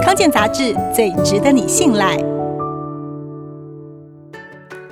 康健杂志最值得你信赖。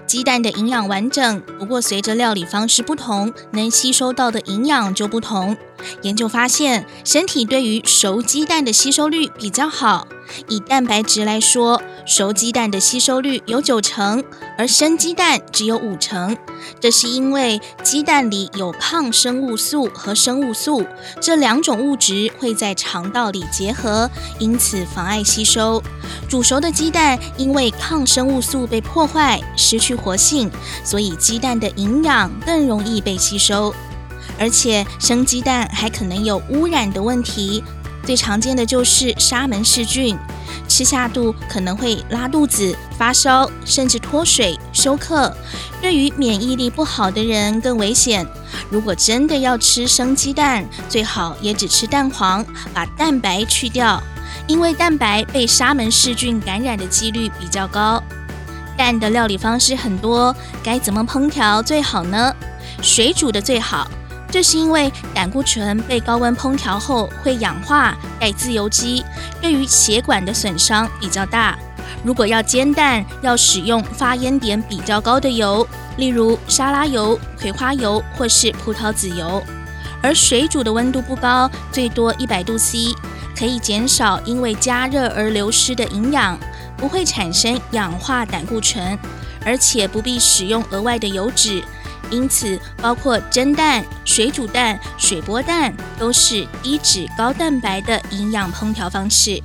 鸡蛋的营养完整，不过随着料理方式不同，能吸收到的营养就不同。研究发现，身体对于熟鸡蛋的吸收率比较好。以蛋白质来说，熟鸡蛋的吸收率有九成，而生鸡蛋只有五成。这是因为鸡蛋里有抗生物素和生物素这两种物质会在肠道里结合，因此妨碍吸收。煮熟的鸡蛋因为抗生物素被破坏，失去活性，所以鸡蛋的营养更容易被吸收。而且生鸡蛋还可能有污染的问题。最常见的就是沙门氏菌，吃下肚可能会拉肚子、发烧，甚至脱水、休克。对于免疫力不好的人更危险。如果真的要吃生鸡蛋，最好也只吃蛋黄，把蛋白去掉，因为蛋白被沙门氏菌感染的几率比较高。蛋的料理方式很多，该怎么烹调最好呢？水煮的最好。这是因为胆固醇被高温烹调后会氧化带自由基，对于血管的损伤比较大。如果要煎蛋，要使用发烟点比较高的油，例如沙拉油、葵花油或是葡萄籽油。而水煮的温度不高，最多一百度 C，可以减少因为加热而流失的营养，不会产生氧化胆固醇，而且不必使用额外的油脂。因此，包括蒸蛋、水煮蛋、水波蛋，都是低脂高蛋白的营养烹调方式。